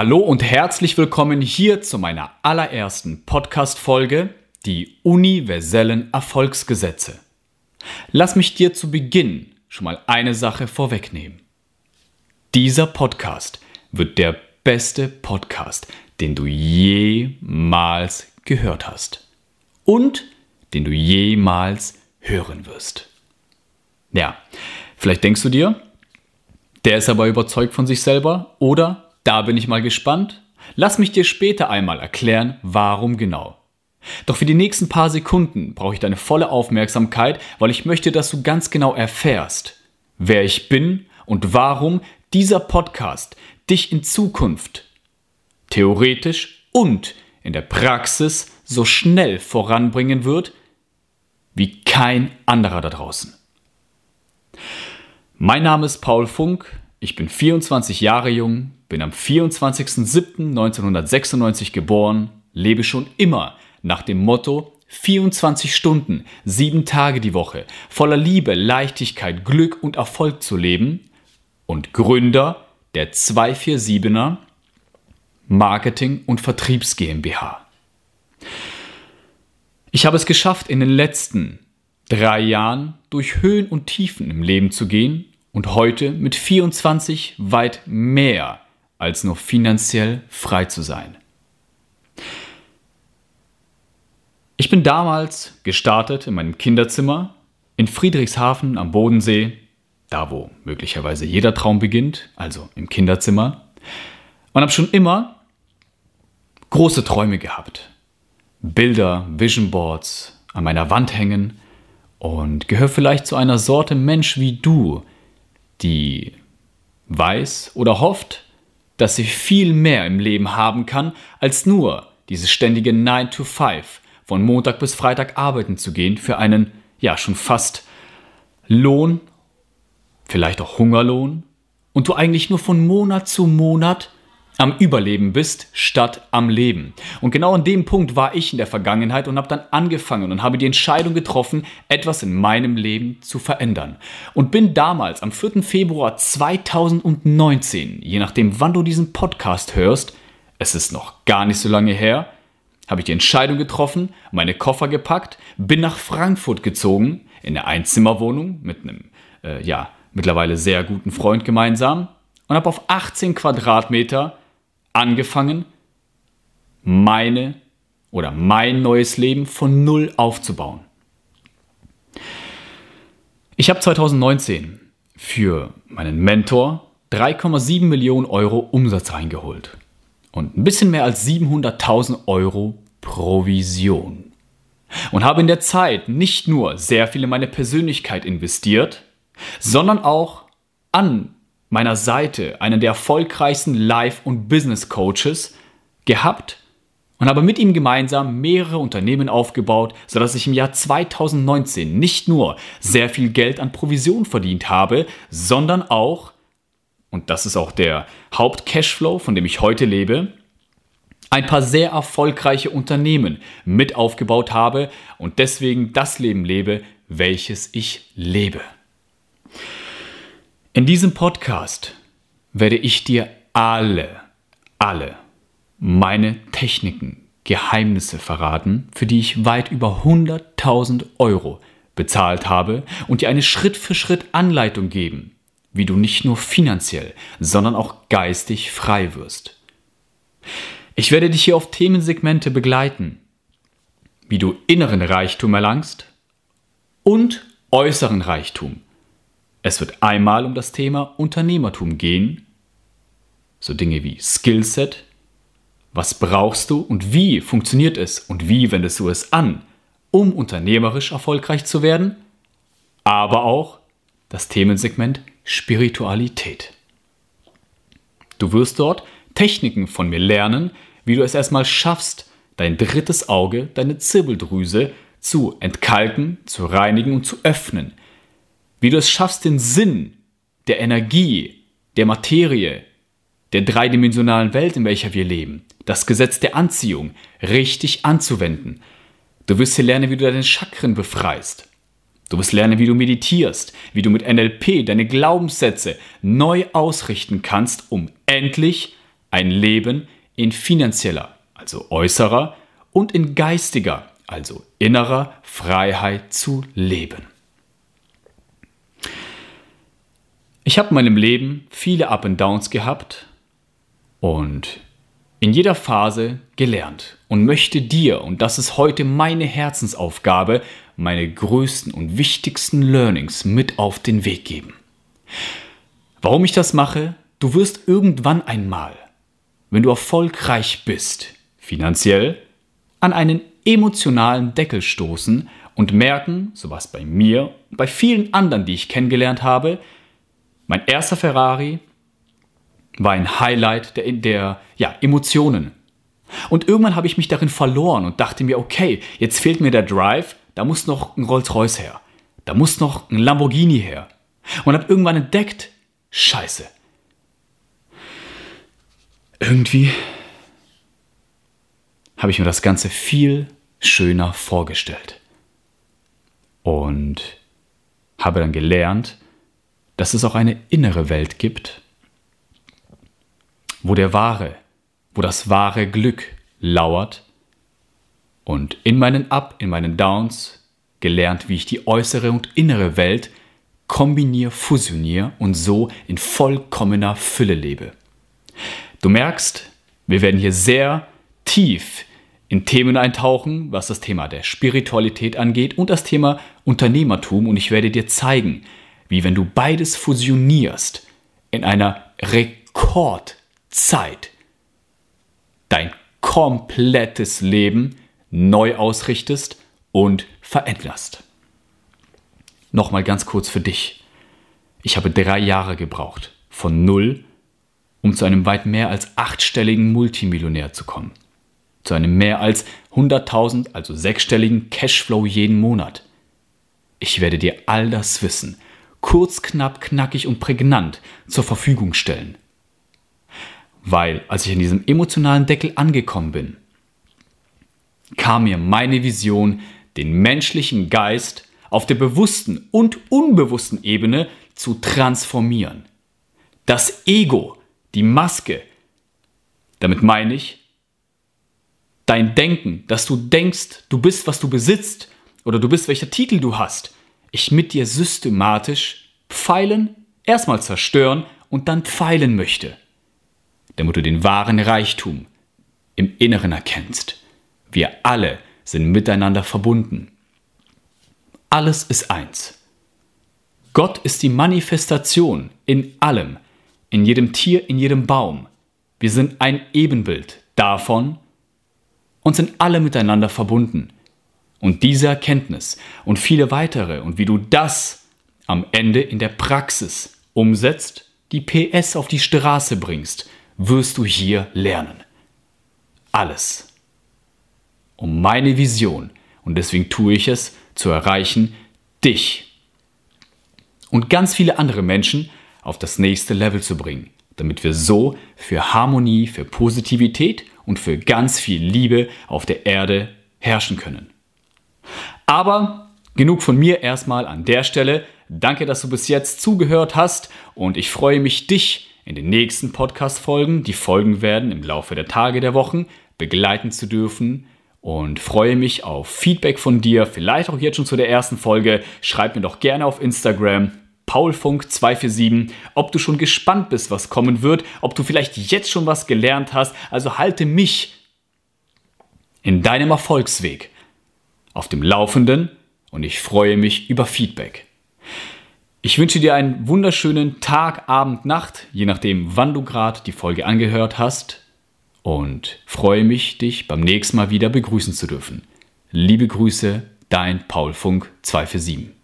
Hallo und herzlich willkommen hier zu meiner allerersten Podcast-Folge, die universellen Erfolgsgesetze. Lass mich dir zu Beginn schon mal eine Sache vorwegnehmen. Dieser Podcast wird der beste Podcast, den du jemals gehört hast und den du jemals hören wirst. Ja, vielleicht denkst du dir, der ist aber überzeugt von sich selber oder da bin ich mal gespannt. Lass mich dir später einmal erklären, warum genau. Doch für die nächsten paar Sekunden brauche ich deine volle Aufmerksamkeit, weil ich möchte, dass du ganz genau erfährst, wer ich bin und warum dieser Podcast dich in Zukunft theoretisch und in der Praxis so schnell voranbringen wird wie kein anderer da draußen. Mein Name ist Paul Funk, ich bin 24 Jahre jung, bin am 24.07.1996 geboren, lebe schon immer nach dem Motto 24 Stunden, 7 Tage die Woche, voller Liebe, Leichtigkeit, Glück und Erfolg zu leben und Gründer der 247er Marketing und Vertriebs GmbH. Ich habe es geschafft, in den letzten drei Jahren durch Höhen und Tiefen im Leben zu gehen und heute mit 24 weit mehr als nur finanziell frei zu sein. Ich bin damals gestartet in meinem Kinderzimmer in Friedrichshafen am Bodensee, da wo möglicherweise jeder Traum beginnt, also im Kinderzimmer, und habe schon immer große Träume gehabt. Bilder, Vision Boards an meiner Wand hängen und gehöre vielleicht zu einer Sorte Mensch wie du, die weiß oder hofft, dass sie viel mehr im Leben haben kann, als nur dieses ständige 9 to 5 von Montag bis Freitag arbeiten zu gehen für einen, ja, schon fast Lohn, vielleicht auch Hungerlohn, und du eigentlich nur von Monat zu Monat am Überleben bist, statt am Leben. Und genau an dem Punkt war ich in der Vergangenheit und habe dann angefangen und habe die Entscheidung getroffen, etwas in meinem Leben zu verändern. Und bin damals am 4. Februar 2019, je nachdem wann du diesen Podcast hörst, es ist noch gar nicht so lange her, habe ich die Entscheidung getroffen, meine Koffer gepackt, bin nach Frankfurt gezogen, in eine Einzimmerwohnung mit einem, äh, ja, mittlerweile sehr guten Freund gemeinsam und habe auf 18 Quadratmeter angefangen, meine oder mein neues Leben von Null aufzubauen. Ich habe 2019 für meinen Mentor 3,7 Millionen Euro Umsatz reingeholt und ein bisschen mehr als 700.000 Euro Provision. Und habe in der Zeit nicht nur sehr viel in meine Persönlichkeit investiert, sondern auch an meiner Seite einen der erfolgreichsten Life- und Business-Coaches gehabt und habe mit ihm gemeinsam mehrere Unternehmen aufgebaut, sodass ich im Jahr 2019 nicht nur sehr viel Geld an Provision verdient habe, sondern auch, und das ist auch der Haupt-Cashflow, von dem ich heute lebe, ein paar sehr erfolgreiche Unternehmen mit aufgebaut habe und deswegen das Leben lebe, welches ich lebe. In diesem Podcast werde ich dir alle, alle meine Techniken, Geheimnisse verraten, für die ich weit über 100.000 Euro bezahlt habe und dir eine Schritt-für-Schritt Anleitung geben, wie du nicht nur finanziell, sondern auch geistig frei wirst. Ich werde dich hier auf Themensegmente begleiten, wie du inneren Reichtum erlangst und äußeren Reichtum es wird einmal um das Thema Unternehmertum gehen, so Dinge wie Skillset, was brauchst du und wie funktioniert es und wie wendest du es an, um unternehmerisch erfolgreich zu werden, aber auch das Themensegment Spiritualität. Du wirst dort Techniken von mir lernen, wie du es erstmal schaffst, dein drittes Auge, deine Zirbeldrüse zu entkalken, zu reinigen und zu öffnen, wie du es schaffst, den Sinn der Energie, der Materie, der dreidimensionalen Welt, in welcher wir leben, das Gesetz der Anziehung richtig anzuwenden. Du wirst hier lernen, wie du deine Chakren befreist. Du wirst lernen, wie du meditierst, wie du mit NLP deine Glaubenssätze neu ausrichten kannst, um endlich ein Leben in finanzieller, also äußerer, und in geistiger, also innerer Freiheit zu leben. Ich habe in meinem Leben viele Up and Downs gehabt und in jeder Phase gelernt und möchte dir, und das ist heute meine Herzensaufgabe, meine größten und wichtigsten Learnings mit auf den Weg geben. Warum ich das mache? Du wirst irgendwann einmal, wenn du erfolgreich bist, finanziell, an einen emotionalen Deckel stoßen und merken, so was bei mir und bei vielen anderen, die ich kennengelernt habe, mein erster Ferrari war ein Highlight der, der ja, Emotionen. Und irgendwann habe ich mich darin verloren und dachte mir, okay, jetzt fehlt mir der Drive, da muss noch ein Rolls-Royce her. Da muss noch ein Lamborghini her. Und habe irgendwann entdeckt, scheiße. Irgendwie habe ich mir das Ganze viel schöner vorgestellt. Und habe dann gelernt, dass es auch eine innere Welt gibt, wo der wahre, wo das wahre Glück lauert und in meinen Up, in meinen Downs gelernt, wie ich die äußere und innere Welt kombiniere, fusioniere und so in vollkommener Fülle lebe. Du merkst, wir werden hier sehr tief in Themen eintauchen, was das Thema der Spiritualität angeht und das Thema Unternehmertum und ich werde dir zeigen, wie wenn du beides fusionierst in einer Rekordzeit dein komplettes Leben neu ausrichtest und veränderst. Nochmal ganz kurz für dich. Ich habe drei Jahre gebraucht, von null, um zu einem weit mehr als achtstelligen Multimillionär zu kommen. Zu einem mehr als 100.000, also sechsstelligen Cashflow jeden Monat. Ich werde dir all das Wissen, kurz, knapp, knackig und prägnant zur Verfügung stellen. Weil, als ich an diesem emotionalen Deckel angekommen bin, kam mir meine Vision, den menschlichen Geist auf der bewussten und unbewussten Ebene zu transformieren. Das Ego, die Maske, damit meine ich, dein Denken, dass du denkst, du bist, was du besitzt oder du bist, welcher Titel du hast, ich mit dir systematisch pfeilen, erstmal zerstören und dann pfeilen möchte, damit du den wahren Reichtum im Inneren erkennst. Wir alle sind miteinander verbunden. Alles ist eins. Gott ist die Manifestation in allem, in jedem Tier, in jedem Baum. Wir sind ein Ebenbild davon und sind alle miteinander verbunden. Und diese Erkenntnis und viele weitere und wie du das am Ende in der Praxis umsetzt, die PS auf die Straße bringst, wirst du hier lernen. Alles. Um meine Vision, und deswegen tue ich es, zu erreichen, dich und ganz viele andere Menschen auf das nächste Level zu bringen, damit wir so für Harmonie, für Positivität und für ganz viel Liebe auf der Erde herrschen können. Aber genug von mir erstmal an der Stelle. Danke, dass du bis jetzt zugehört hast und ich freue mich, dich in den nächsten Podcast-Folgen, die folgen werden im Laufe der Tage, der Wochen, begleiten zu dürfen und freue mich auf Feedback von dir, vielleicht auch jetzt schon zu der ersten Folge. Schreib mir doch gerne auf Instagram paulfunk247, ob du schon gespannt bist, was kommen wird, ob du vielleicht jetzt schon was gelernt hast. Also halte mich in deinem Erfolgsweg auf dem Laufenden und ich freue mich über Feedback. Ich wünsche dir einen wunderschönen Tag, Abend, Nacht, je nachdem, wann du gerade die Folge angehört hast und freue mich, dich beim nächsten Mal wieder begrüßen zu dürfen. Liebe Grüße, dein Paul Funk 247.